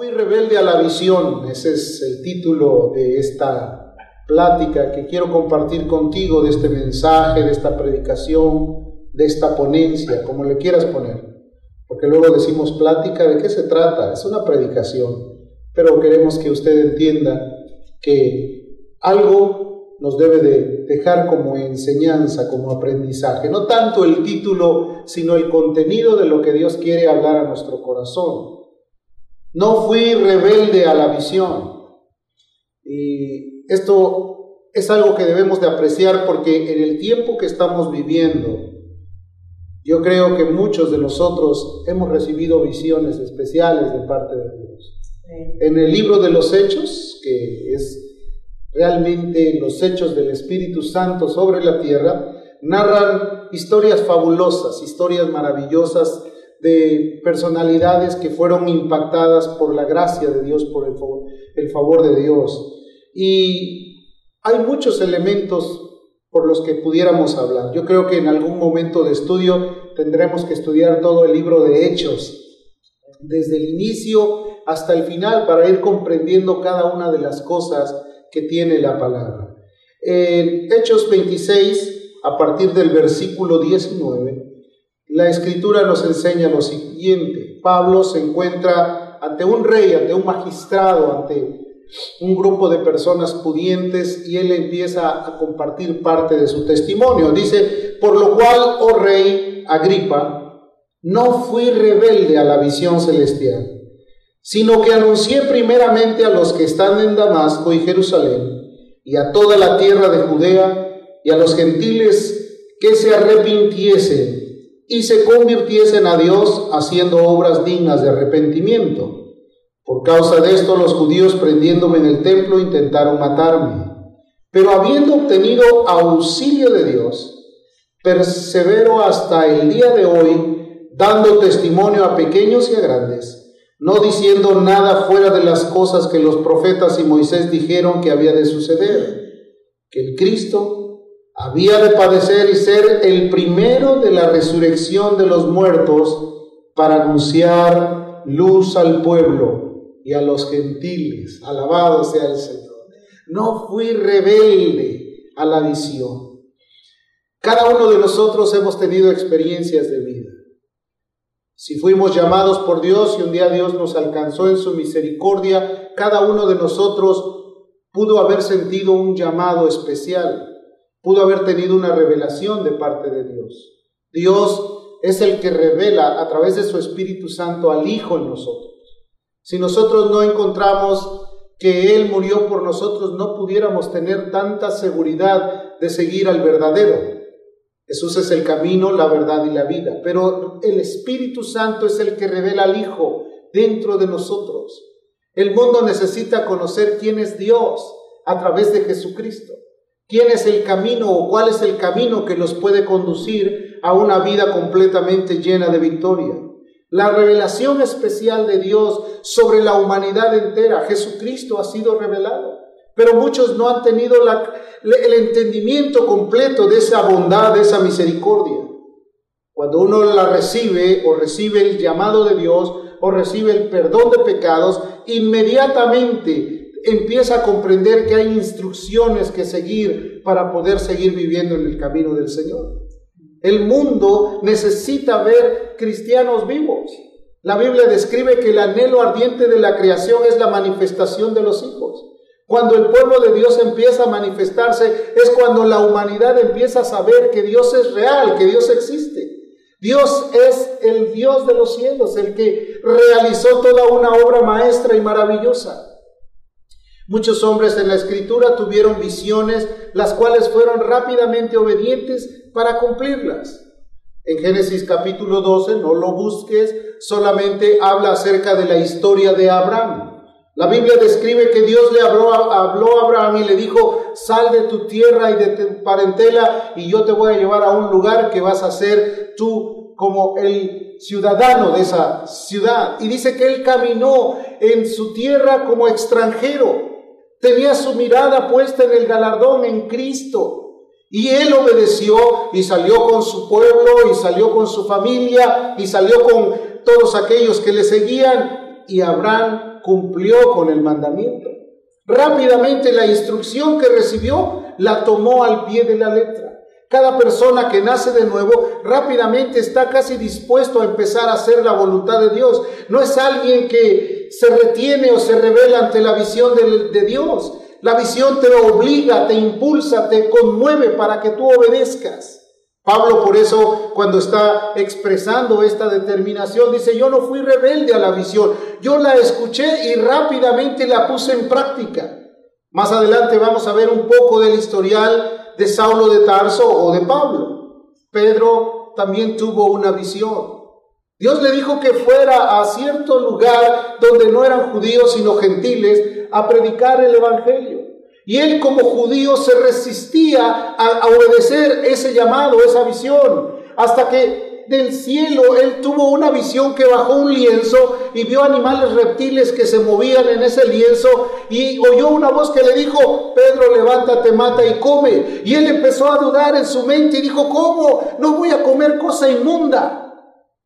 fui rebelde a la visión, ese es el título de esta plática que quiero compartir contigo, de este mensaje, de esta predicación, de esta ponencia, como le quieras poner. Porque luego decimos plática, ¿de qué se trata? Es una predicación, pero queremos que usted entienda que algo nos debe de dejar como enseñanza, como aprendizaje. No tanto el título, sino el contenido de lo que Dios quiere hablar a nuestro corazón. No fui rebelde a la visión. Y esto es algo que debemos de apreciar porque en el tiempo que estamos viviendo, yo creo que muchos de nosotros hemos recibido visiones especiales de parte de Dios. En el libro de los Hechos, que es realmente los hechos del Espíritu Santo sobre la tierra, narran historias fabulosas, historias maravillosas de personalidades que fueron impactadas por la gracia de Dios, por el favor, el favor de Dios. Y hay muchos elementos por los que pudiéramos hablar. Yo creo que en algún momento de estudio tendremos que estudiar todo el libro de Hechos, desde el inicio hasta el final, para ir comprendiendo cada una de las cosas que tiene la palabra. En Hechos 26, a partir del versículo 19, la escritura nos enseña lo siguiente. Pablo se encuentra ante un rey, ante un magistrado, ante un grupo de personas pudientes y él empieza a compartir parte de su testimonio. Dice, por lo cual, oh rey Agripa, no fui rebelde a la visión celestial, sino que anuncié primeramente a los que están en Damasco y Jerusalén y a toda la tierra de Judea y a los gentiles que se arrepintiesen y se convirtiesen a Dios haciendo obras dignas de arrepentimiento. Por causa de esto los judíos prendiéndome en el templo intentaron matarme. Pero habiendo obtenido auxilio de Dios, persevero hasta el día de hoy, dando testimonio a pequeños y a grandes, no diciendo nada fuera de las cosas que los profetas y Moisés dijeron que había de suceder, que el Cristo había de padecer y ser el primero de la resurrección de los muertos para anunciar luz al pueblo y a los gentiles. Alabado sea el Señor. No fui rebelde a la visión. Cada uno de nosotros hemos tenido experiencias de vida. Si fuimos llamados por Dios y un día Dios nos alcanzó en su misericordia, cada uno de nosotros pudo haber sentido un llamado especial pudo haber tenido una revelación de parte de Dios. Dios es el que revela a través de su Espíritu Santo al Hijo en nosotros. Si nosotros no encontramos que Él murió por nosotros, no pudiéramos tener tanta seguridad de seguir al verdadero. Jesús es el camino, la verdad y la vida. Pero el Espíritu Santo es el que revela al Hijo dentro de nosotros. El mundo necesita conocer quién es Dios a través de Jesucristo quién es el camino o cuál es el camino que los puede conducir a una vida completamente llena de victoria. La revelación especial de Dios sobre la humanidad entera, Jesucristo ha sido revelado, pero muchos no han tenido el entendimiento completo de esa bondad, de esa misericordia. Cuando uno la recibe o recibe el llamado de Dios o recibe el perdón de pecados, inmediatamente empieza a comprender que hay instrucciones que seguir para poder seguir viviendo en el camino del Señor. El mundo necesita ver cristianos vivos. La Biblia describe que el anhelo ardiente de la creación es la manifestación de los hijos. Cuando el pueblo de Dios empieza a manifestarse es cuando la humanidad empieza a saber que Dios es real, que Dios existe. Dios es el Dios de los cielos, el que realizó toda una obra maestra y maravillosa. Muchos hombres en la escritura tuvieron visiones, las cuales fueron rápidamente obedientes para cumplirlas. En Génesis capítulo 12, no lo busques, solamente habla acerca de la historia de Abraham. La Biblia describe que Dios le habló, a Abraham y le dijo, sal de tu tierra y de tu parentela y yo te voy a llevar a un lugar que vas a ser tú como el ciudadano de esa ciudad. Y dice que él caminó en su tierra como extranjero. Tenía su mirada puesta en el galardón en Cristo. Y él obedeció y salió con su pueblo y salió con su familia y salió con todos aquellos que le seguían. Y Abraham cumplió con el mandamiento. Rápidamente la instrucción que recibió la tomó al pie de la letra. Cada persona que nace de nuevo rápidamente está casi dispuesto a empezar a hacer la voluntad de Dios. No es alguien que se retiene o se revela ante la visión de, Dios. La visión te obliga, te impulsa, te conmueve para que tú obedezcas. Pablo por eso cuando está expresando esta determinación dice, yo no fui rebelde a la visión, yo la escuché y rápidamente la puse en práctica. Más adelante vamos a ver un poco del historial de Saulo de Tarso o de Pablo. Pedro también tuvo una visión. Dios le dijo que fuera a cierto lugar donde no eran judíos sino gentiles a predicar el Evangelio. Y él como judío se resistía a, obedecer ese llamado, esa visión, hasta que del cielo él tuvo una visión que bajó un lienzo y vio animales reptiles que se movían en ese lienzo y oyó una voz que le dijo, Pedro, levántate, mata y come. Y él empezó a dudar en su mente y dijo, ¿cómo? No voy a comer cosa inmunda.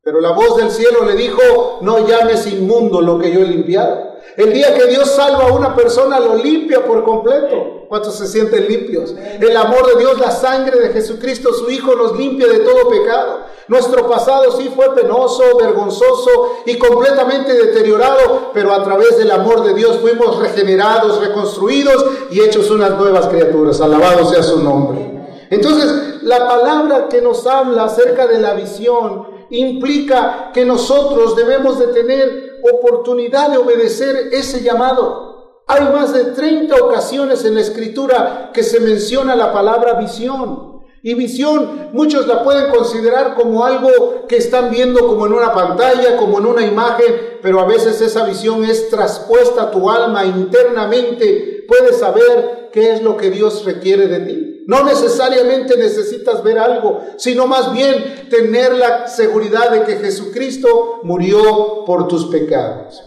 Pero la voz del cielo le dijo, no llames inmundo lo que yo he limpiado. El día que Dios salva a una persona lo limpia por completo. ¿Cuántos se sienten limpios? El amor de Dios, la sangre de Jesucristo, su Hijo, nos limpia de todo pecado. Nuestro pasado sí fue penoso, vergonzoso y completamente deteriorado, pero a través del amor de Dios fuimos regenerados, reconstruidos y hechos unas nuevas criaturas. Alabado sea su nombre. Entonces, la palabra que nos habla acerca de la visión implica que nosotros debemos de tener oportunidad de obedecer ese llamado. Hay más de 30 ocasiones en la escritura que se menciona la palabra visión. Y visión, muchos la pueden considerar como algo que están viendo como en una pantalla, como en una imagen, pero a veces esa visión es traspuesta a tu alma internamente. Puedes saber qué es lo que Dios requiere de ti. No necesariamente necesitas ver algo, sino más bien tener la seguridad de que Jesucristo murió por tus pecados.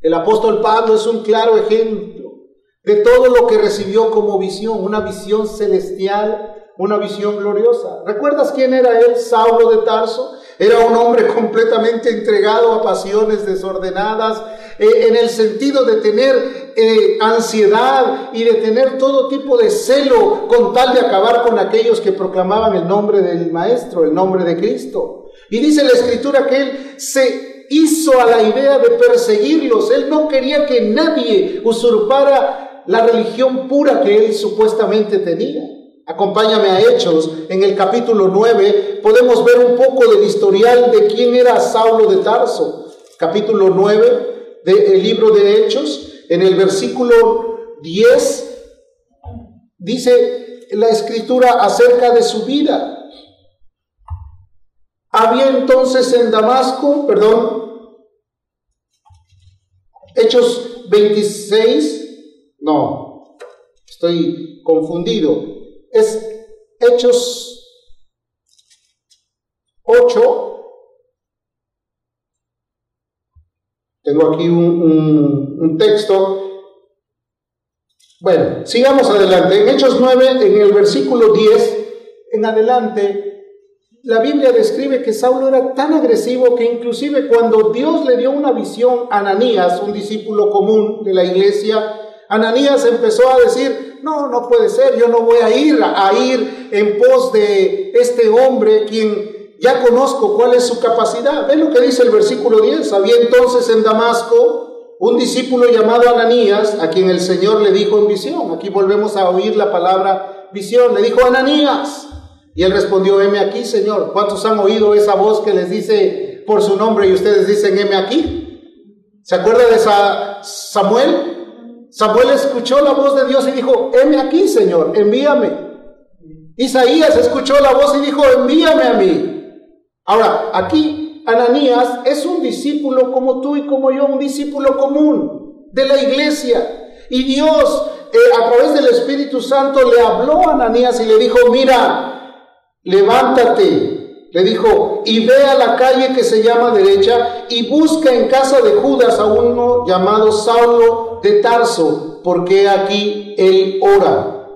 El apóstol Pablo es un claro ejemplo de todo lo que recibió como visión, una visión celestial una visión gloriosa. ¿Recuerdas quién era él, Saulo de Tarso? Era un hombre completamente entregado a pasiones desordenadas, eh, en el sentido de tener eh, ansiedad y de tener todo tipo de celo con tal de acabar con aquellos que proclamaban el nombre del Maestro, el nombre de Cristo. Y dice la Escritura que él se hizo a la idea de perseguirlos. Él no quería que nadie usurpara la religión pura que él supuestamente tenía. Acompáñame a Hechos, en el capítulo 9 podemos ver un poco del historial de quién era Saulo de Tarso. Capítulo 9 del libro de Hechos, en el versículo 10, dice la escritura acerca de su vida. Había entonces en Damasco, perdón, Hechos 26, no, estoy confundido es Hechos 8. Tengo aquí un, texto. Bueno, sigamos adelante. En Hechos 9, en el versículo 10, en adelante, la Biblia describe que Saulo era tan agresivo que inclusive cuando Dios le dio una visión a Ananías, un discípulo común de la iglesia, Ananías empezó a decir, no, no puede ser, yo no voy a ir a, ir en pos de este hombre quien ya conozco cuál es su capacidad. Ve lo que dice el versículo 10. Había entonces en Damasco un discípulo llamado Ananías, a quien el Señor le dijo en visión. Aquí volvemos a oír la palabra visión. Le dijo Ananías. Y él respondió, heme aquí, Señor. ¿Cuántos han oído esa voz que les dice por su nombre y ustedes dicen, heme aquí? ¿Se acuerda de esa Samuel? Samuel escuchó la voz de Dios y dijo, heme aquí, Señor, envíame. Isaías escuchó la voz y dijo, envíame a mí. Ahora, aquí Ananías es un discípulo como tú y como yo, un discípulo común de la iglesia. Y Dios, eh, a través del Espíritu Santo, le habló a Ananías y le dijo, mira, levántate, le dijo, y ve a la calle que se llama derecha y busca en casa de Judas a uno llamado Saulo de Tarso, porque aquí él ora.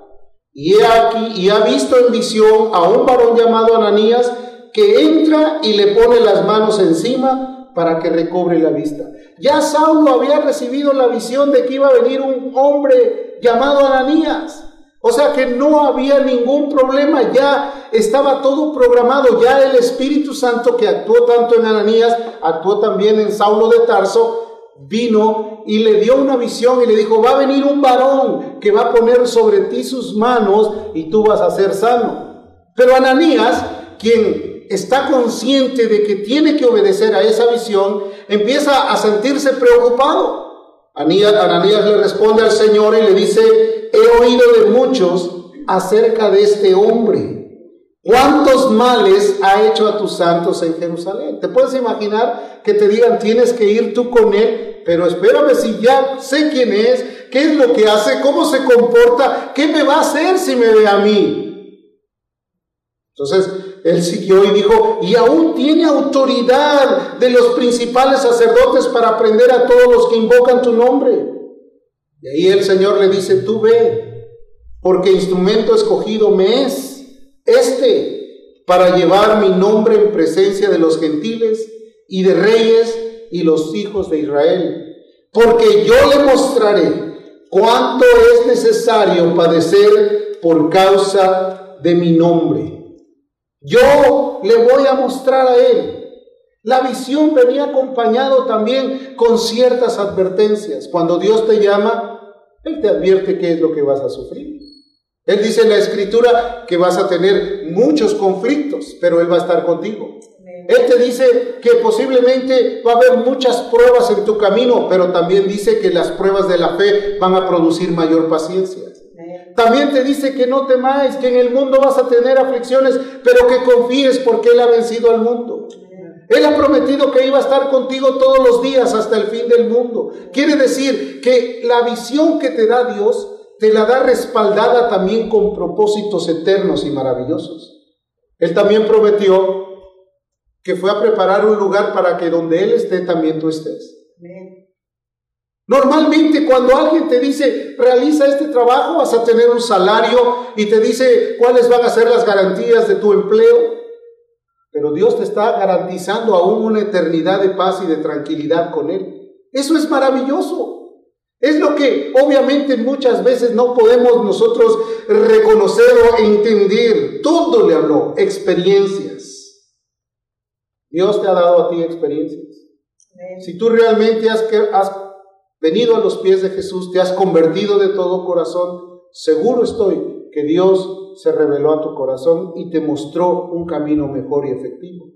Y he aquí, y ha visto en visión a un varón llamado Ananías que entra y le pone las manos encima para que recobre la vista. Ya Saulo había recibido la visión de que iba a venir un hombre llamado Ananías. O sea que no había ningún problema, ya estaba todo programado, ya el Espíritu Santo que actuó tanto en Ananías, actuó también en Saulo de Tarso, vino y le dio una visión y le dijo, va a venir un varón que va a poner sobre ti sus manos y tú vas a ser sano. Pero Ananías, quien está consciente de que tiene que obedecer a esa visión, empieza a sentirse preocupado. Ananías le responde al Señor y le dice, he oído de muchos acerca de este hombre. ¿Cuántos males ha hecho a tus santos en Jerusalén? ¿Te puedes imaginar que te digan tienes que ir tú con él? Pero espérame si ya sé quién es, qué es lo que hace, cómo se comporta, qué me va a hacer si me ve a mí. Entonces, él siguió y dijo, y aún tiene autoridad de los principales sacerdotes para aprender a todos los que invocan tu nombre. Y ahí el Señor le dice, tú ve, porque instrumento escogido me es este para llevar mi nombre en presencia de los gentiles y de reyes y los hijos de Israel. Porque yo le mostraré cuánto es necesario padecer por causa de mi nombre. Yo le voy a mostrar a él. La visión venía acompañado también con ciertas advertencias. Cuando Dios te llama, Él te advierte qué es lo que vas a sufrir. Él dice en la escritura que vas a tener muchos conflictos, pero Él va a estar contigo. Él te dice que posiblemente va a haber muchas pruebas en tu camino, pero también dice que las pruebas de la fe van a producir mayor paciencia. También te dice que no temáis, que en el mundo vas a tener aflicciones, pero que confíes porque Él ha vencido al mundo. Él ha prometido que iba a estar contigo todos los días hasta el fin del mundo. Quiere decir que la visión que te da Dios te la da respaldada también con propósitos eternos y maravillosos. Él también prometió que fue a preparar un lugar para que donde Él esté también tú estés. Normalmente cuando alguien te dice, realiza este trabajo, vas a tener un salario y te dice cuáles van a ser las garantías de tu empleo. Pero Dios te está garantizando aún una eternidad de paz y de tranquilidad con Él. Eso es maravilloso. Es lo que obviamente muchas veces no podemos nosotros reconocer o entender. Todo le habló, experiencias. Dios te ha dado a ti experiencias. Si tú realmente has, has venido a los pies de Jesús, te has convertido de todo corazón, seguro estoy que Dios se reveló a tu corazón y te mostró un camino mejor y efectivo.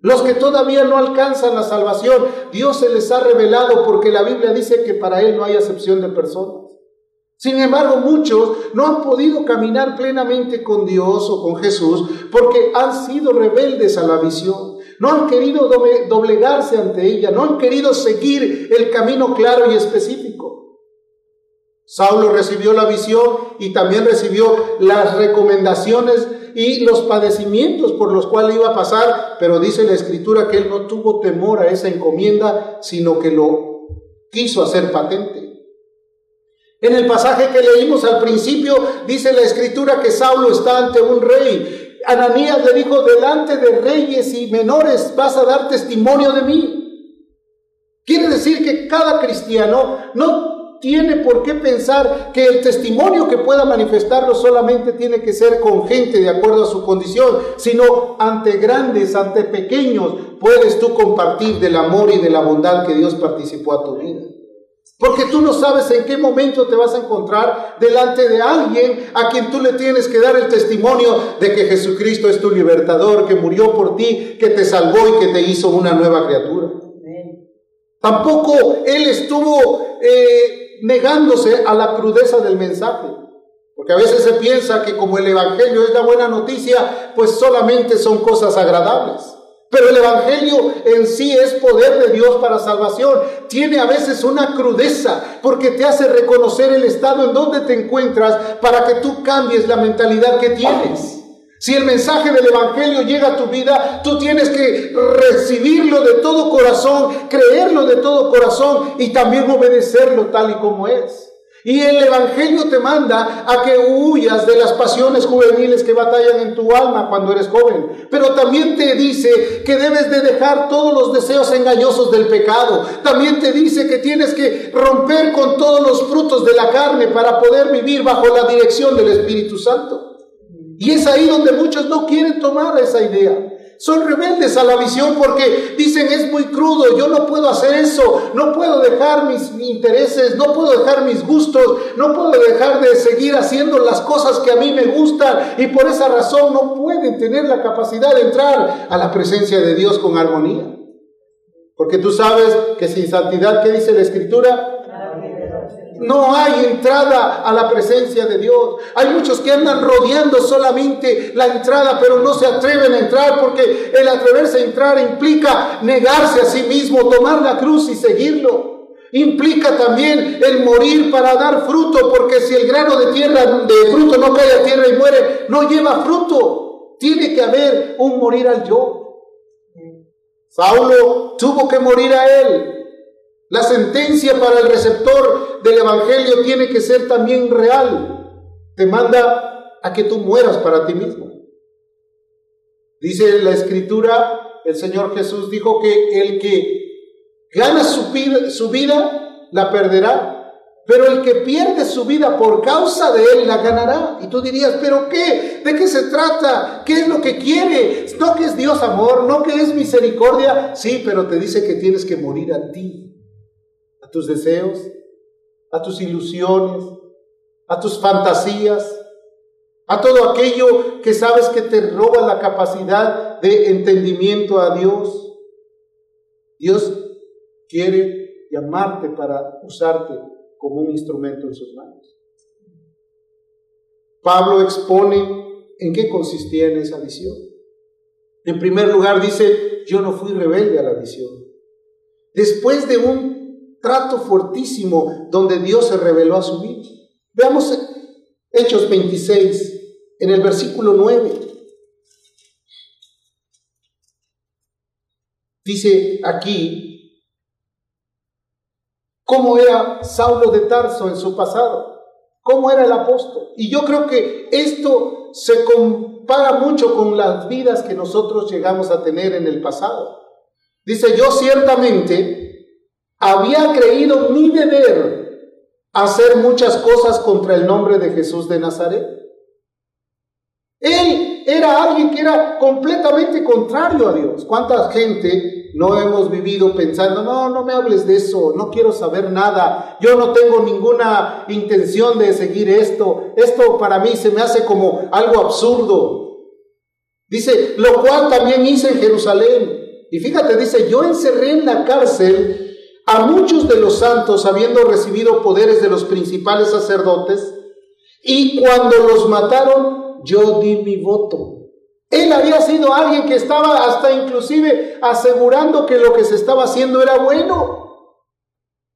Los que todavía no alcanzan la salvación, Dios se les ha revelado porque la Biblia dice que para Él no hay acepción de personas. Sin embargo, muchos no han podido caminar plenamente con Dios o con Jesús porque han sido rebeldes a la visión no han querido doblegarse ante ella, no han querido seguir el camino claro y específico. Saulo recibió la visión y también recibió las recomendaciones y los padecimientos por los cuales iba a pasar, pero dice la escritura que él no tuvo temor a esa encomienda, sino que lo quiso hacer patente. En el pasaje que leímos al principio, dice la escritura que Saulo está ante un rey Ananías le dijo, delante de reyes y menores vas a dar testimonio de mí. Quiere decir que cada cristiano no tiene por qué pensar que el testimonio que pueda manifestarlo solamente tiene que ser con gente de acuerdo a su condición, sino ante grandes, ante pequeños, puedes tú compartir del amor y de la bondad que Dios participó a tu vida. Porque tú no sabes en qué momento te vas a encontrar delante de alguien a quien tú le tienes que dar el testimonio de que Jesucristo es tu libertador, que murió por ti, que te salvó y que te hizo una nueva criatura. Tampoco él estuvo eh, negándose a la crudeza del mensaje. Porque a veces se piensa que como el Evangelio es la buena noticia, pues solamente son cosas agradables. Pero el Evangelio en sí es poder de Dios para salvación. Tiene a veces una crudeza porque te hace reconocer el estado en donde te encuentras para que tú cambies la mentalidad que tienes. Si el mensaje del Evangelio llega a tu vida, tú tienes que recibirlo de todo corazón, creerlo de todo corazón y también obedecerlo tal y como es. Y el Evangelio te manda a que huyas de las pasiones juveniles que batallan en tu alma cuando eres joven. Pero también te dice que debes de dejar todos los deseos engañosos del pecado. También te dice que tienes que romper con todos los frutos de la carne para poder vivir bajo la dirección del Espíritu Santo. Y es ahí donde muchos no quieren tomar esa idea. Son rebeldes a la visión porque dicen es muy crudo, yo no puedo hacer eso, no puedo dejar mis intereses, no puedo dejar mis gustos, no puedo dejar de seguir haciendo las cosas que a mí me gustan y por esa razón no pueden tener la capacidad de entrar a la presencia de Dios con armonía. Porque tú sabes que sin santidad, ¿qué dice la Escritura? No hay entrada a la presencia de Dios. Hay muchos que andan rodeando solamente la entrada, pero no se atreven a entrar porque el atreverse a entrar implica negarse a sí mismo, tomar la cruz y seguirlo. Implica también el morir para dar fruto, porque si el grano de tierra de fruto no cae a tierra y muere, no lleva fruto. Tiene que haber un morir al yo. Saulo tuvo que morir a él la sentencia para el receptor del Evangelio tiene que ser también real. Te manda a que tú mueras para ti mismo. Dice la escritura, el Señor Jesús dijo que el que gana su vida, su vida la perderá, pero el que pierde su vida por causa de él la ganará. Y tú dirías, pero ¿qué? ¿De qué se trata? ¿Qué es lo que quiere? No que es Dios amor, no que es misericordia. Sí, pero te dice que tienes que morir a ti tus deseos, a tus ilusiones, a tus fantasías, a todo aquello que sabes que te roba la capacidad de entendimiento a Dios. Dios quiere llamarte para usarte como un instrumento en sus manos. Pablo expone en qué consistía en esa visión. En primer lugar dice, yo no fui rebelde a la visión. Después de un trato fortísimo donde Dios se reveló a su vida. Veamos Hechos 26, en el versículo 9. Dice aquí cómo era Saulo de Tarso en su pasado, cómo era el apóstol. Y yo creo que esto se compara mucho con las vidas que nosotros llegamos a tener en el pasado. Dice, yo ciertamente había creído mi deber hacer muchas cosas contra el nombre de Jesús de Nazaret. Él era alguien que era completamente contrario a Dios. ¿Cuánta gente no hemos vivido pensando, no, no me hables de eso, no quiero saber nada, yo no tengo ninguna intención de seguir esto, esto para mí se me hace como algo absurdo. Dice, lo cual también hice en Jerusalén. Y fíjate, dice, yo encerré en la cárcel a muchos de los santos, habiendo recibido poderes de los principales sacerdotes, y cuando los mataron, yo di mi voto. Él había sido alguien que estaba hasta inclusive asegurando que lo que se estaba haciendo era bueno.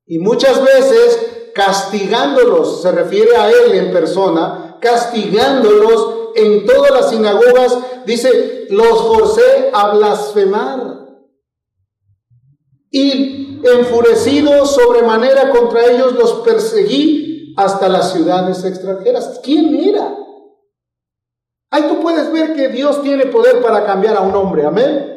Y muchas veces castigándolos, se refiere a él en persona, castigándolos en todas las sinagogas, dice, los forcé a blasfemar. Y enfurecido sobremanera contra ellos, los perseguí hasta las ciudades extranjeras. ¿Quién era? Ahí tú puedes ver que Dios tiene poder para cambiar a un hombre, amén.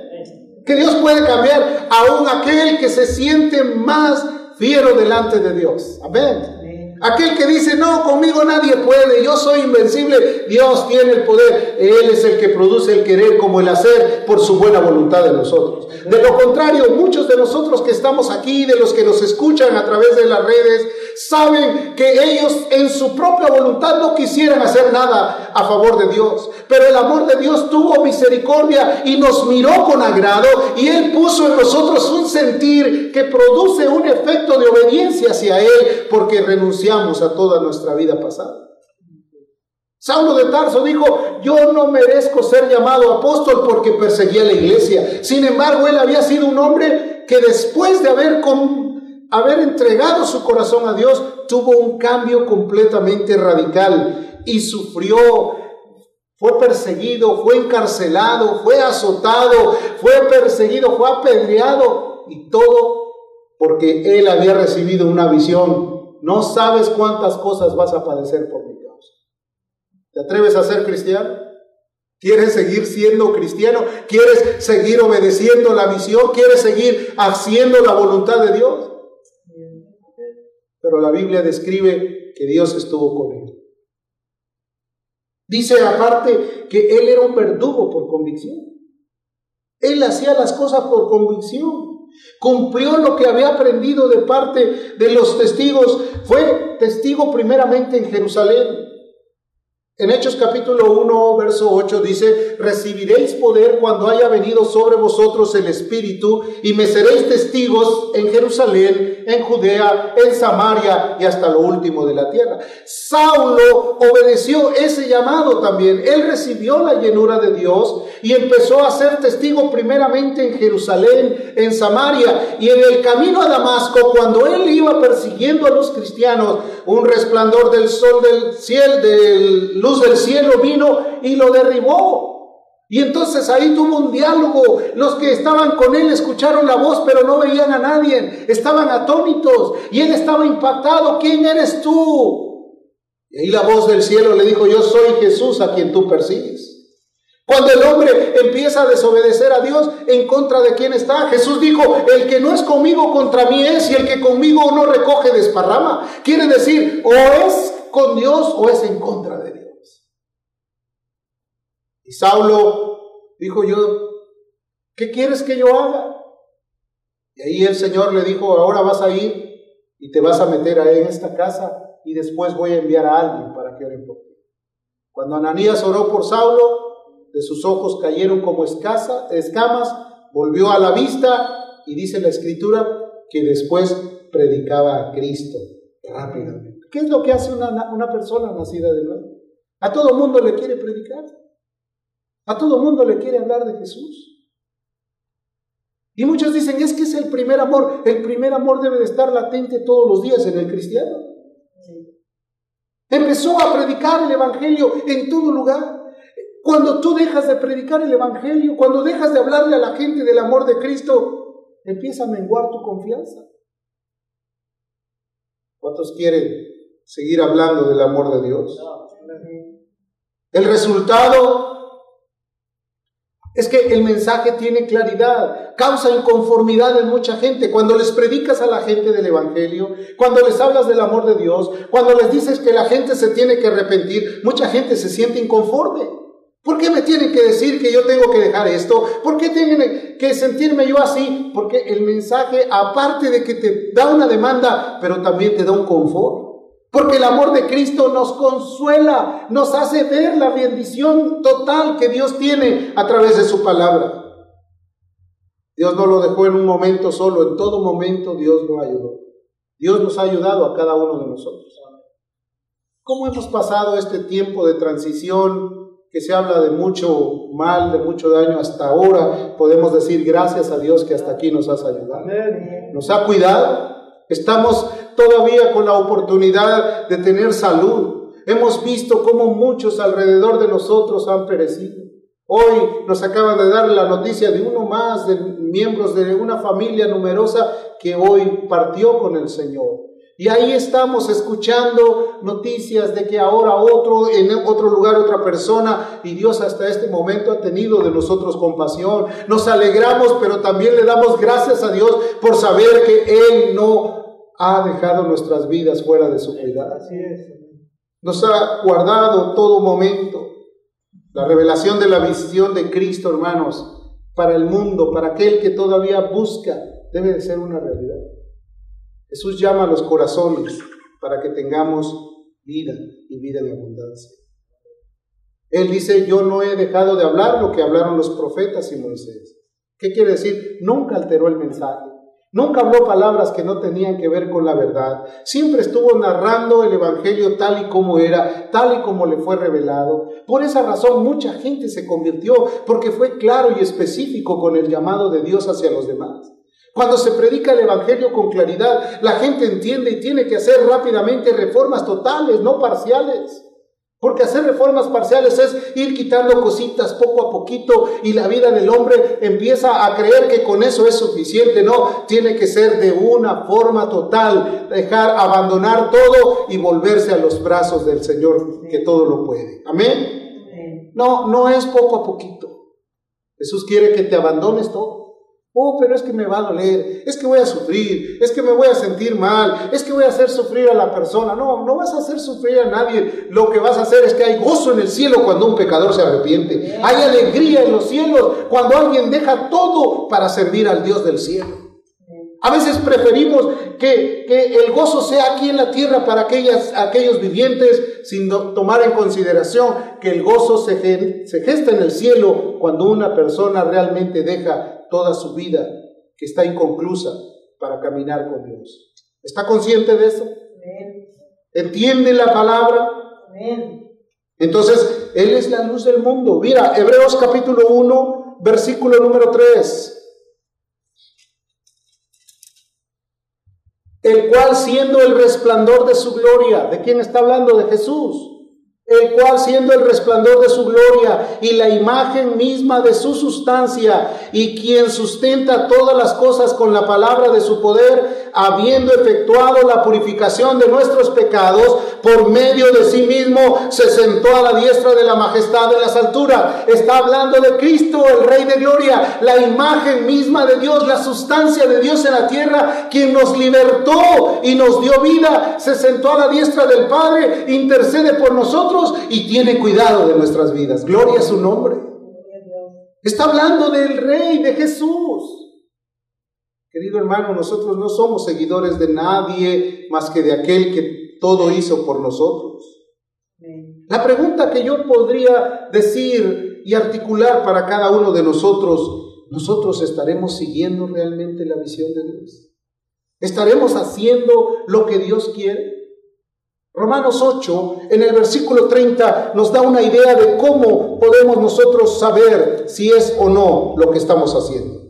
Que Dios puede cambiar aún aquel que se siente más fiero delante de Dios, amén. Aquel que dice, no, conmigo nadie puede, yo soy invencible, Dios tiene el poder, Él es el que produce el querer como el hacer por su buena voluntad de nosotros. De lo contrario, muchos de nosotros que estamos aquí, de los que nos escuchan a través de las redes, saben que ellos en su propia voluntad no quisieran hacer nada a favor de Dios. Pero el amor de Dios tuvo misericordia y nos miró con agrado y Él puso en nosotros un sentir que produce un efecto de obediencia hacia Él porque renunciamos a toda nuestra vida pasada. Saulo de Tarso dijo, yo no merezco ser llamado apóstol porque perseguía la iglesia. Sin embargo, él había sido un hombre que después de haber haber entregado su corazón a Dios, tuvo un cambio completamente radical y sufrió, fue perseguido, fue encarcelado, fue azotado, fue perseguido, fue apedreado y todo porque él había recibido una visión no sabes cuántas cosas vas a padecer por mi causa. ¿Te atreves a ser cristiano? ¿Quieres seguir siendo cristiano? ¿Quieres seguir obedeciendo la misión? ¿Quieres seguir haciendo la voluntad de Dios? Pero la Biblia describe que Dios estuvo con él. Dice aparte que él era un verdugo por convicción. Él hacía las cosas por convicción. Cumplió lo que había aprendido de parte de los testigos. Fue testigo primeramente en Jerusalén. En Hechos capítulo 1, verso 8 dice, recibiréis poder cuando haya venido sobre vosotros el Espíritu y me seréis testigos en Jerusalén, en Judea, en Samaria y hasta lo último de la tierra. Saulo obedeció ese llamado también. Él recibió la llenura de Dios y empezó a ser testigo primeramente en Jerusalén, en Samaria y en el camino a Damasco, cuando él iba persiguiendo a los cristianos, un resplandor del sol del cielo, del luz del cielo vino y lo derribó. Y entonces ahí tuvo un diálogo. Los que estaban con él escucharon la voz, pero no veían a nadie. Estaban atónitos y él estaba impactado. ¿Quién eres tú? Y ahí la voz del cielo le dijo, yo soy Jesús a quien tú persigues. Cuando el hombre empieza a desobedecer a Dios, ¿en contra de quién está? Jesús dijo, el que no es conmigo contra mí es, y el que conmigo no recoge desparrama. Quiere decir, o es con Dios o es en contra de Dios. Saulo dijo yo, ¿qué quieres que yo haga? Y ahí el Señor le dijo, ahora vas a ir y te vas a meter en esta casa y después voy a enviar a alguien para que ore por ti. Cuando Ananías oró por Saulo, de sus ojos cayeron como escasa, escamas, volvió a la vista y dice la escritura que después predicaba a Cristo rápidamente. ¿Qué es lo que hace una, una persona nacida de nuevo? A todo mundo le quiere predicar. A todo mundo le quiere hablar de Jesús. Y muchos dicen, es que es el primer amor. El primer amor debe de estar latente todos los días en el cristiano. Empezó a predicar el Evangelio en todo lugar. Cuando tú dejas de predicar el Evangelio, cuando dejas de hablarle a la gente del amor de Cristo, empieza a menguar tu confianza. ¿Cuántos quieren seguir hablando del amor de Dios? El resultado es que el mensaje tiene claridad, causa inconformidad en mucha gente. Cuando les predicas a la gente del Evangelio, cuando les hablas del amor de Dios, cuando les dices que la gente se tiene que arrepentir, mucha gente se siente inconforme. ¿Por qué me tienen que decir que yo tengo que dejar esto? ¿Por qué tienen que sentirme yo así? Porque el mensaje, aparte de que te da una demanda, pero también te da un confort. Porque el amor de Cristo nos consuela, nos hace ver la bendición total que Dios tiene a través de su palabra. Dios no lo dejó en un momento solo, en todo momento Dios lo ayudó. Dios nos ha ayudado a cada uno de nosotros. ¿Cómo hemos pasado este tiempo de transición que se habla de mucho mal, de mucho daño hasta ahora? Podemos decir gracias a Dios que hasta aquí nos has ayudado. Nos ha cuidado. Estamos todavía con la oportunidad de tener salud. Hemos visto cómo muchos alrededor de nosotros han perecido. Hoy nos acaban de dar la noticia de uno más de miembros de una familia numerosa que hoy partió con el Señor. Y ahí estamos escuchando noticias de que ahora otro, en otro lugar, otra persona, y Dios hasta este momento ha tenido de nosotros compasión. Nos alegramos, pero también le damos gracias a Dios por saber que Él no ha dejado nuestras vidas fuera de su cuidado. Nos ha guardado todo momento. La revelación de la visión de Cristo, hermanos, para el mundo, para aquel que todavía busca, debe de ser una realidad. Jesús llama a los corazones para que tengamos vida y vida en abundancia. Él dice, yo no he dejado de hablar lo que hablaron los profetas y Moisés. ¿Qué quiere decir? Nunca alteró el mensaje. Nunca habló palabras que no tenían que ver con la verdad. Siempre estuvo narrando el Evangelio tal y como era, tal y como le fue revelado. Por esa razón mucha gente se convirtió porque fue claro y específico con el llamado de Dios hacia los demás. Cuando se predica el Evangelio con claridad, la gente entiende y tiene que hacer rápidamente reformas totales, no parciales. Porque hacer reformas parciales es ir quitando cositas poco a poquito y la vida del hombre empieza a creer que con eso es suficiente. No, tiene que ser de una forma total, dejar, abandonar todo y volverse a los brazos del Señor que todo lo puede. Amén. No, no es poco a poquito. Jesús quiere que te abandones todo. Oh, pero es que me va a doler, es que voy a sufrir, es que me voy a sentir mal, es que voy a hacer sufrir a la persona. No, no vas a hacer sufrir a nadie. Lo que vas a hacer es que hay gozo en el cielo cuando un pecador se arrepiente. Hay alegría en los cielos cuando alguien deja todo para servir al Dios del cielo. A veces preferimos que, el gozo sea aquí en la tierra para aquellas, aquellos vivientes, sin tomar en consideración que el gozo se, se gesta en el cielo cuando una persona realmente deja toda su vida que está inconclusa para caminar con Dios. ¿Está consciente de eso? ¿Entiende la palabra? Entonces, Él es la luz del mundo. Mira, Hebreos capítulo 1, versículo número 3. El cual siendo el resplandor de su gloria, ¿de quién está hablando? De Jesús el cual siendo el resplandor de su gloria y la imagen misma de su sustancia, y quien sustenta todas las cosas con la palabra de su poder, habiendo efectuado la purificación de nuestros pecados, por medio de sí mismo se sentó a la diestra de la majestad de las alturas. Está hablando de Cristo, el Rey de Gloria, la imagen misma de Dios, la sustancia de Dios en la tierra, quien nos libertó y nos dio vida, se sentó a la diestra del Padre, intercede por nosotros y tiene cuidado de nuestras vidas. Gloria a su nombre. Está hablando del Rey, de Jesús. Querido hermano, nosotros no somos seguidores de nadie más que de aquel que todo hizo por nosotros. La pregunta que yo podría decir y articular para cada uno de nosotros, ¿nosotros estaremos siguiendo realmente la visión de Dios? ¿Estaremos haciendo lo que Dios quiere? Romanos 8, en el versículo 30, nos da una idea de cómo podemos nosotros saber si es o no lo que estamos haciendo.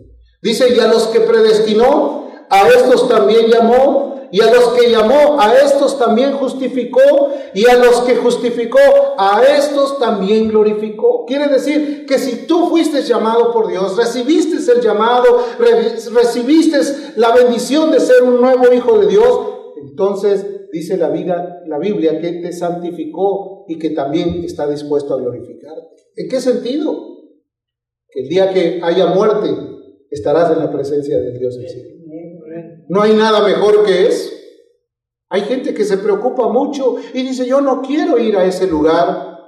Dice, y a los que predestinó, a estos también llamó, y a los que llamó, a estos también justificó, y a los que justificó, a estos también glorificó. Quiere decir que si tú fuiste llamado por Dios, recibiste el llamado, recibiste la bendición de ser un nuevo hijo de Dios, entonces dice la, vida, la Biblia que te santificó y que también está dispuesto a glorificarte. ¿En qué sentido? Que el día que haya muerte, estarás en la presencia de Dios del cielo. No hay nada mejor que eso. Hay gente que se preocupa mucho y dice, yo no quiero ir a ese lugar.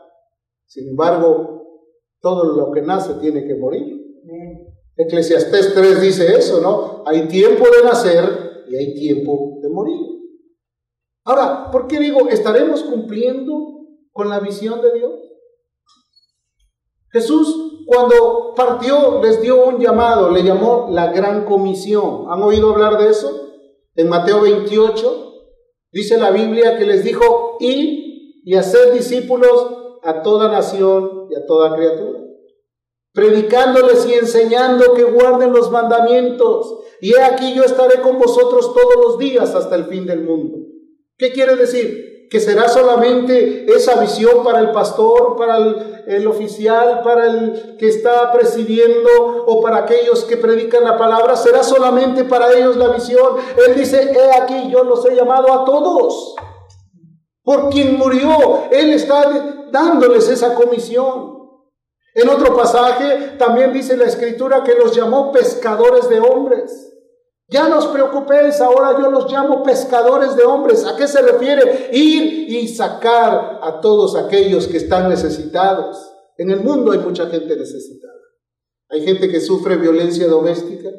Sin embargo, todo lo que nace tiene que morir. Eclesiastés 3 dice eso, ¿no? Hay tiempo de nacer y hay tiempo de morir. Ahora, ¿por qué digo, estaremos cumpliendo con la visión de Dios? Jesús cuando partió les dio un llamado, le llamó la gran comisión. ¿Han oído hablar de eso? En Mateo 28 dice la Biblia que les dijo, ir y hacer discípulos a toda nación y a toda criatura, predicándoles y enseñando que guarden los mandamientos. Y he aquí yo estaré con vosotros todos los días hasta el fin del mundo. ¿Qué quiere decir? Que será solamente esa visión para el pastor, para el, oficial, para el que está presidiendo o para aquellos que predican la palabra, será solamente para ellos la visión. Él dice, he aquí, yo los he llamado a todos. Por quien murió, Él está dándoles esa comisión. En otro pasaje también dice la escritura que los llamó pescadores de hombres. Ya no os preocupéis, ahora yo los llamo pescadores de hombres. ¿A qué se refiere? Ir y sacar a todos aquellos que están necesitados. En el mundo hay mucha gente necesitada. Hay gente que sufre violencia doméstica,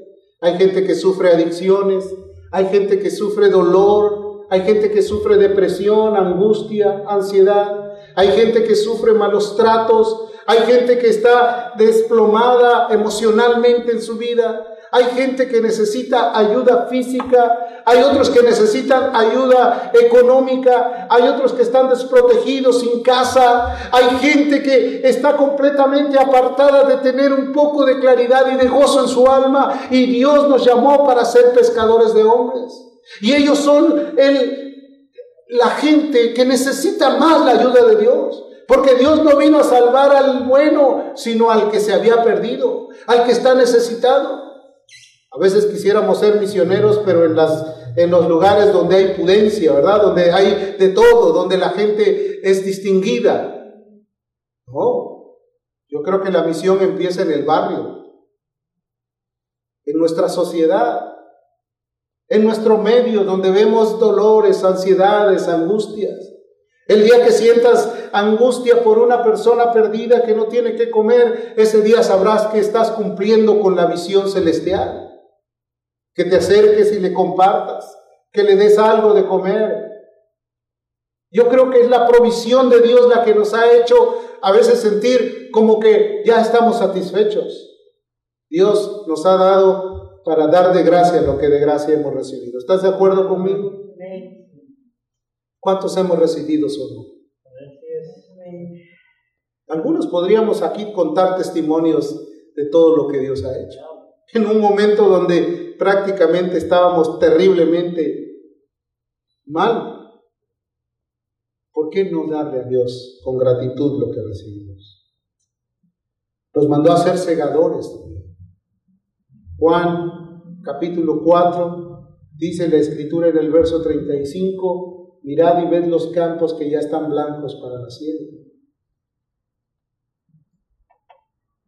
hay gente que sufre adicciones, hay gente que sufre dolor, hay gente que sufre depresión, angustia, ansiedad, hay gente que sufre malos tratos, hay gente que está desplomada emocionalmente en su vida, hay gente que necesita ayuda física, hay otros que necesitan ayuda económica, hay otros que están desprotegidos sin casa, hay gente que está completamente apartada de tener un poco de claridad y de gozo en su alma y Dios nos llamó para ser pescadores de hombres. Y ellos son el, la gente que necesita más la ayuda de Dios. Porque Dios no vino a salvar al bueno, sino al que se había perdido, al que está necesitado. A veces quisiéramos ser misioneros, pero en, las, los lugares donde hay pudencia, ¿verdad? Donde hay de todo, donde la gente es distinguida. No, yo creo que la misión empieza en el barrio, en nuestra sociedad, en nuestro medio, donde vemos dolores, ansiedades, angustias. El día que sientas angustia por una persona perdida que no tiene que comer, ese día sabrás que estás cumpliendo con la visión celestial que te acerques y le compartas, que le des algo de comer. Yo creo que es la provisión de Dios la que nos ha hecho a veces sentir como que ya estamos satisfechos. Dios nos ha dado para dar de gracia lo que de gracia hemos recibido. ¿Estás de acuerdo conmigo? ¿Cuántos hemos recibido solo? Algunos podríamos aquí contar testimonios de todo lo que Dios ha hecho. En un momento donde prácticamente estábamos terriblemente mal. ¿Por qué no darle a Dios con gratitud lo que recibimos? Nos mandó a ser segadores. Juan capítulo 4 dice la escritura en el verso 35, mirad y ved los campos que ya están blancos para la siembra.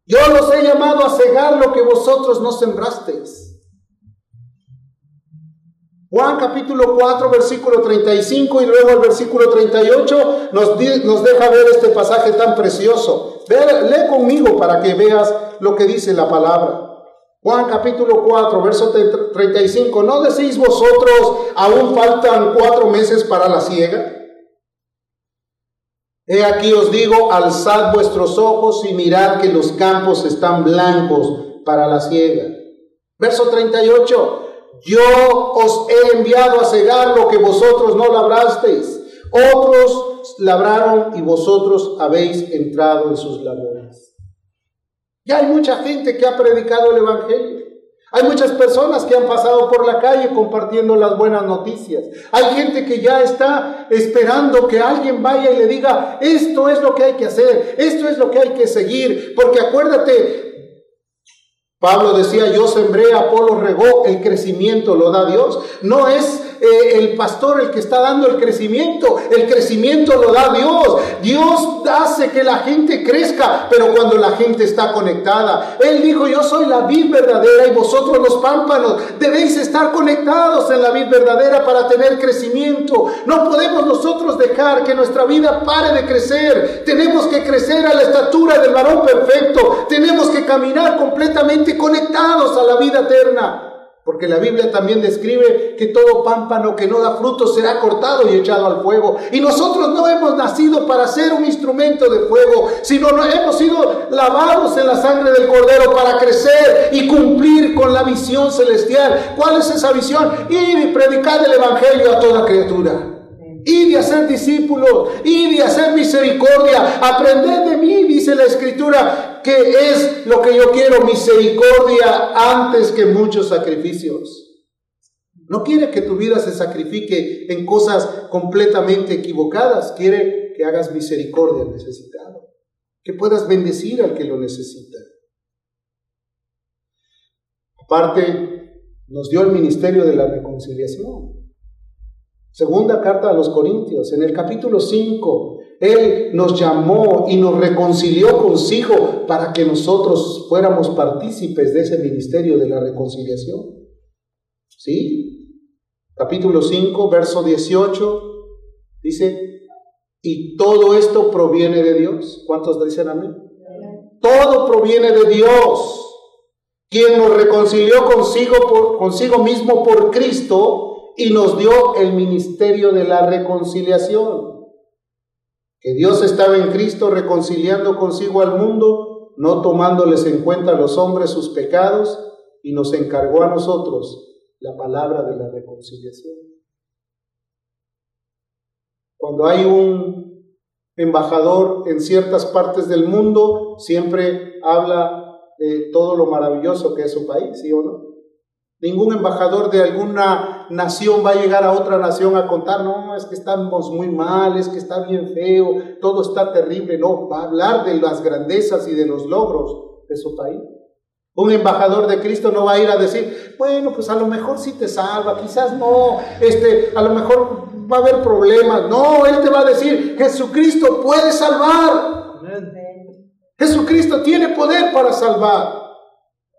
Yo los he llamado a cegar lo que vosotros no sembrasteis. Juan capítulo 4, versículo 35 y luego el versículo 38 nos, nos deja ver este pasaje tan precioso. lee conmigo para que veas lo que dice la palabra. Juan capítulo 4, verso 35. ¿No decís vosotros, aún faltan cuatro meses para la siega? He aquí os digo, alzad vuestros ojos y mirad que los campos están blancos para la siega. Verso 38. Yo os he enviado a cegar lo que vosotros no labrasteis. Otros labraron y vosotros habéis entrado en sus labores. Ya hay mucha gente que ha predicado el Evangelio. Hay muchas personas que han pasado por la calle compartiendo las buenas noticias. Hay gente que ya está esperando que alguien vaya y le diga, esto es lo que hay que hacer, esto es lo que hay que seguir. Porque acuérdate, Pablo decía, yo sembré, Apolo regó, el crecimiento lo da Dios. No es eh, el pastor el que está dando el crecimiento, el crecimiento lo da Dios. Dios hace que la gente crezca, pero cuando la gente está conectada. Él dijo, yo soy la vid verdadera y vosotros los pámpanos debéis estar conectados en la vid verdadera para tener crecimiento. No podemos nosotros dejar que nuestra vida pare de crecer. Tenemos que crecer a la estatura del varón perfecto. Tenemos que caminar completamente conectados a la vida eterna. Porque la Biblia también describe que todo pámpano que no da fruto será cortado y echado al fuego. Y nosotros no hemos nacido para ser un instrumento de fuego, sino hemos sido lavados en la sangre del Cordero para crecer y cumplir con la visión celestial. ¿Cuál es esa visión? Ir y predicar el Evangelio a toda criatura y de hacer discípulos, y de hacer misericordia. Aprended de mí, dice la Escritura, que es lo que yo quiero, misericordia antes que muchos sacrificios. No quiere que tu vida se sacrifique en cosas completamente equivocadas, quiere que hagas misericordia al necesitado, que puedas bendecir al que lo necesita. Aparte, nos dio el ministerio de la reconciliación. Segunda carta a los Corintios, en el capítulo 5, Él nos llamó y nos reconcilió consigo para que nosotros fuéramos partícipes de ese ministerio de la reconciliación. ¿Sí? Capítulo 5, verso 18, dice, y todo esto proviene de Dios. ¿Cuántos dicen amén? Todo proviene de Dios, quien nos reconcilió consigo, consigo mismo por Cristo y nos dio el ministerio de la reconciliación. Que Dios estaba en Cristo reconciliando consigo al mundo, no tomándoles en cuenta a los hombres sus pecados, y nos encargó a nosotros la palabra de la reconciliación. Cuando hay un embajador en ciertas partes del mundo, siempre habla de todo lo maravilloso que es su país, ¿sí o no? Ningún embajador de alguna una nación va a llegar a otra nación a contar, no, es que estamos muy mal, es que está bien feo, todo está terrible, no, va a hablar de las grandezas y de los logros de su país. Un embajador de Cristo no va a ir a decir, bueno, pues a lo mejor sí te salva, quizás no, este, a lo mejor va a haber problemas. No, Él te va a decir, Jesucristo puede salvar. Jesucristo tiene poder para salvar.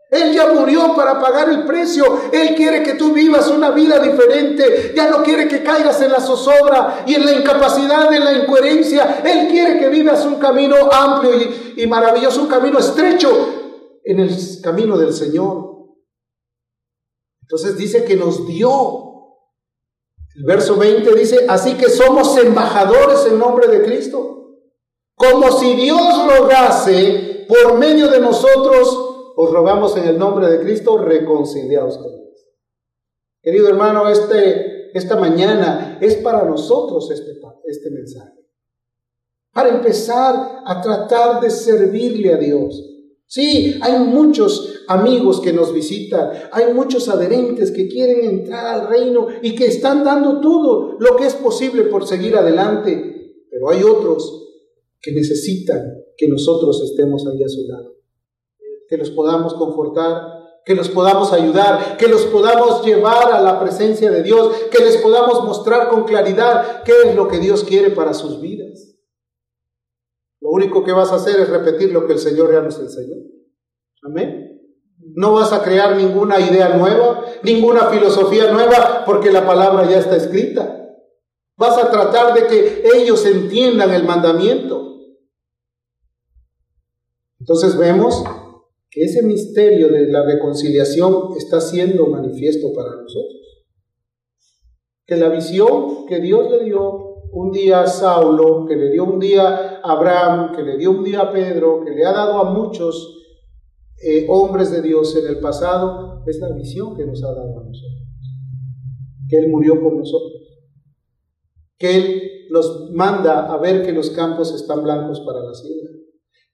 Él ya murió para pagar el precio. Él quiere que tú vivas una vida diferente. Ya no quiere que caigas en la zozobra y en la incapacidad, en la incoherencia. Él quiere que vivas un camino amplio y, maravilloso, un camino estrecho en el camino del Señor. Entonces dice que nos dio. El verso 20 dice, así que somos embajadores en nombre de Cristo. Como si Dios rogase por medio de nosotros, os rogamos en el nombre de Cristo, reconciliados con Dios. Querido hermano, este, esta mañana es para nosotros este, este mensaje. Para empezar a tratar de servirle a Dios Sí, hay muchos amigos que nos visitan, hay muchos adherentes que quieren entrar al reino y que están dando todo lo que es posible por seguir adelante, pero hay otros que necesitan que nosotros estemos ahí a su lado, que los podamos confortar, que los podamos ayudar, que los podamos llevar a la presencia de Dios, que les podamos mostrar con claridad qué es lo que Dios quiere para sus vidas. Lo único que vas a hacer es repetir lo que el Señor ya nos enseñó. Amén. No vas a crear ninguna idea nueva, ninguna filosofía nueva, porque la palabra ya está escrita. Vas a tratar de que ellos entiendan el mandamiento. Entonces vemos ese misterio de la reconciliación está siendo manifiesto para nosotros. Que la visión que Dios le dio un día a Saulo, que le dio un día a Abraham, que le dio un día a Pedro, que le ha dado a muchos eh, hombres de Dios en el pasado, es la visión que nos ha dado a nosotros. Que Él murió por nosotros. Que Él nos manda a ver que los campos están blancos para la siembra.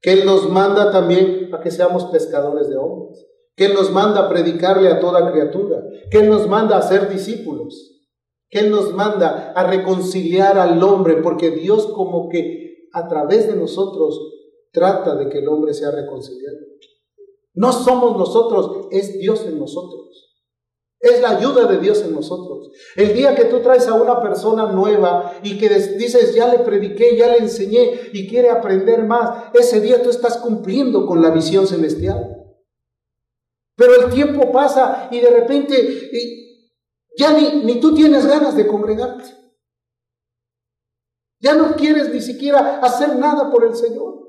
Que Él nos manda también a que seamos pescadores de hombres. Que Él nos manda a predicarle a toda criatura. Que Él nos manda a ser discípulos que Él nos manda a reconciliar al hombre, porque Dios como que a través de nosotros trata de que el hombre sea reconciliado. No somos nosotros, es Dios en nosotros. Es la ayuda de Dios en nosotros. El día que tú traes a una persona nueva y que dices, ya le prediqué, ya le enseñé y quiere aprender más, ese día tú estás cumpliendo con la visión celestial. Pero el tiempo pasa y de repente ya ni, ni tú tienes ganas de congregarte. Ya no quieres ni siquiera hacer nada por el Señor.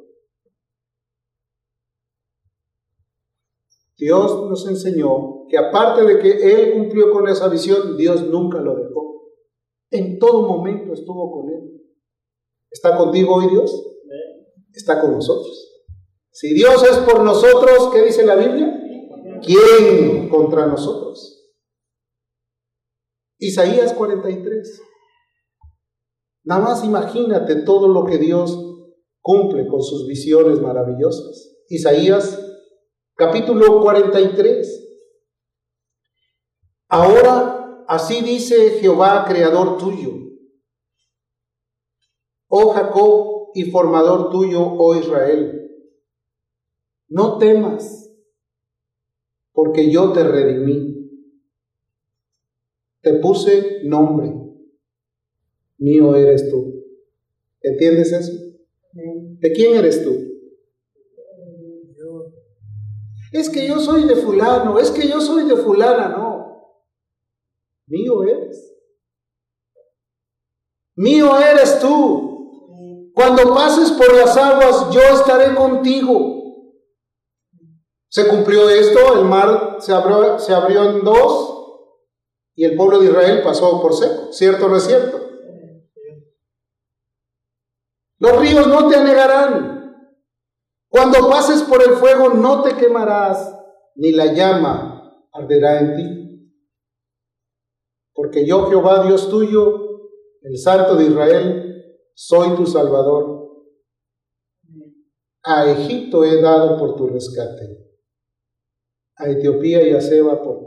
Dios nos enseñó que aparte de que Él cumplió con esa visión, Dios nunca lo dejó. En todo momento estuvo con Él. ¿Está contigo hoy Dios? Está con nosotros. Si Dios es por nosotros, ¿qué dice la Biblia? ¿Quién contra nosotros? Isaías 43. Nada más imagínate todo lo que Dios cumple con sus visiones maravillosas. Isaías capítulo 43. Ahora así dice Jehová, creador tuyo, oh Jacob y formador tuyo, oh Israel. No temas, porque yo te redimí te puse nombre. Mío eres tú. ¿Entiendes eso? ¿De quién eres tú? Es que yo soy de fulano, es que yo soy de fulana, no. Mío eres. Mío eres tú. Cuando pases por las aguas, yo estaré contigo. Se cumplió esto, el mar se abrió, se abrió en dos, y el pueblo de Israel pasó por seco. ¿Cierto o no es cierto? Los ríos no te anegarán. Cuando pases por el fuego no te quemarás, ni la llama arderá en ti. Porque yo, Jehová, Dios tuyo, el Santo de Israel, soy tu Salvador. A Egipto he dado por tu rescate, a Etiopía y a Seba por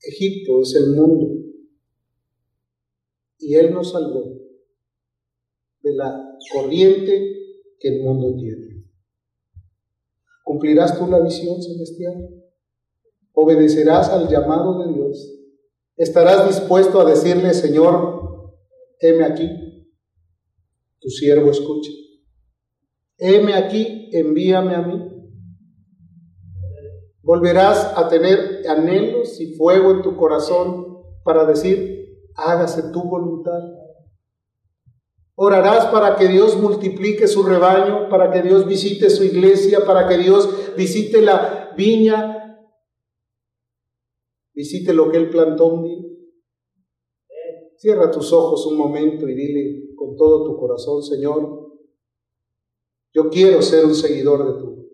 Egipto, es el mundo. Y Él nos salvó de la corriente que el mundo tiene. ¿Cumplirás tú la visión celestial? ¿Obedecerás al llamado de Dios? ¿Estarás dispuesto a decirle, Señor, heme aquí? Tu siervo escucha. Heme aquí, envíame a mí. Volverás a tener anhelos y fuego en tu corazón para decir, hágase tu voluntad. Orarás para que Dios multiplique su rebaño, para que Dios visite su iglesia, para que Dios visite la viña, visite lo que Él plantó un día. Cierra tus ojos un momento y dile con todo tu corazón, Señor, yo quiero ser un seguidor de tu,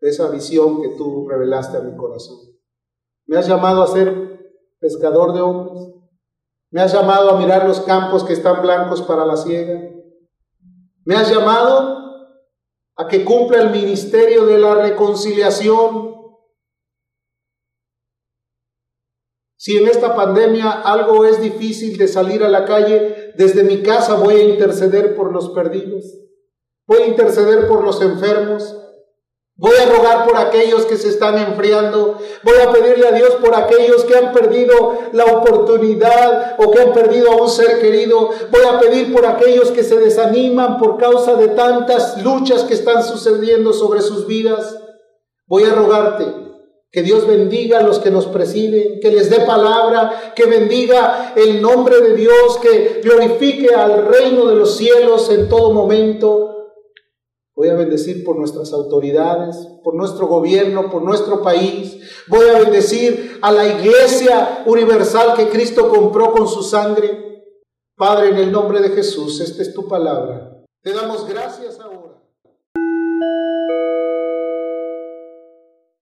de esa visión que tú revelaste a mi corazón. Me has llamado a ser pescador de hombres. Me has llamado a mirar los campos que están blancos para la siega. Me has llamado a que cumpla el ministerio de la reconciliación. Si en esta pandemia algo es difícil de salir a la calle, desde mi casa voy a interceder por los perdidos. Voy a interceder por los enfermos. Voy a rogar por aquellos que se están enfriando. Voy a pedirle a Dios por aquellos que han perdido la oportunidad o que han perdido a un ser querido. Voy a pedir por aquellos que se desaniman por causa de tantas luchas que están sucediendo sobre sus vidas. Voy a rogarte que Dios bendiga a los que nos presiden, que les dé palabra, que bendiga el nombre de Dios, que glorifique al reino de los cielos en todo momento Voy a bendecir por nuestras autoridades, por nuestro gobierno, por nuestro país. Voy a bendecir a la iglesia universal que Cristo compró con su sangre. Padre, en el nombre de Jesús, esta es tu palabra. Te damos gracias ahora.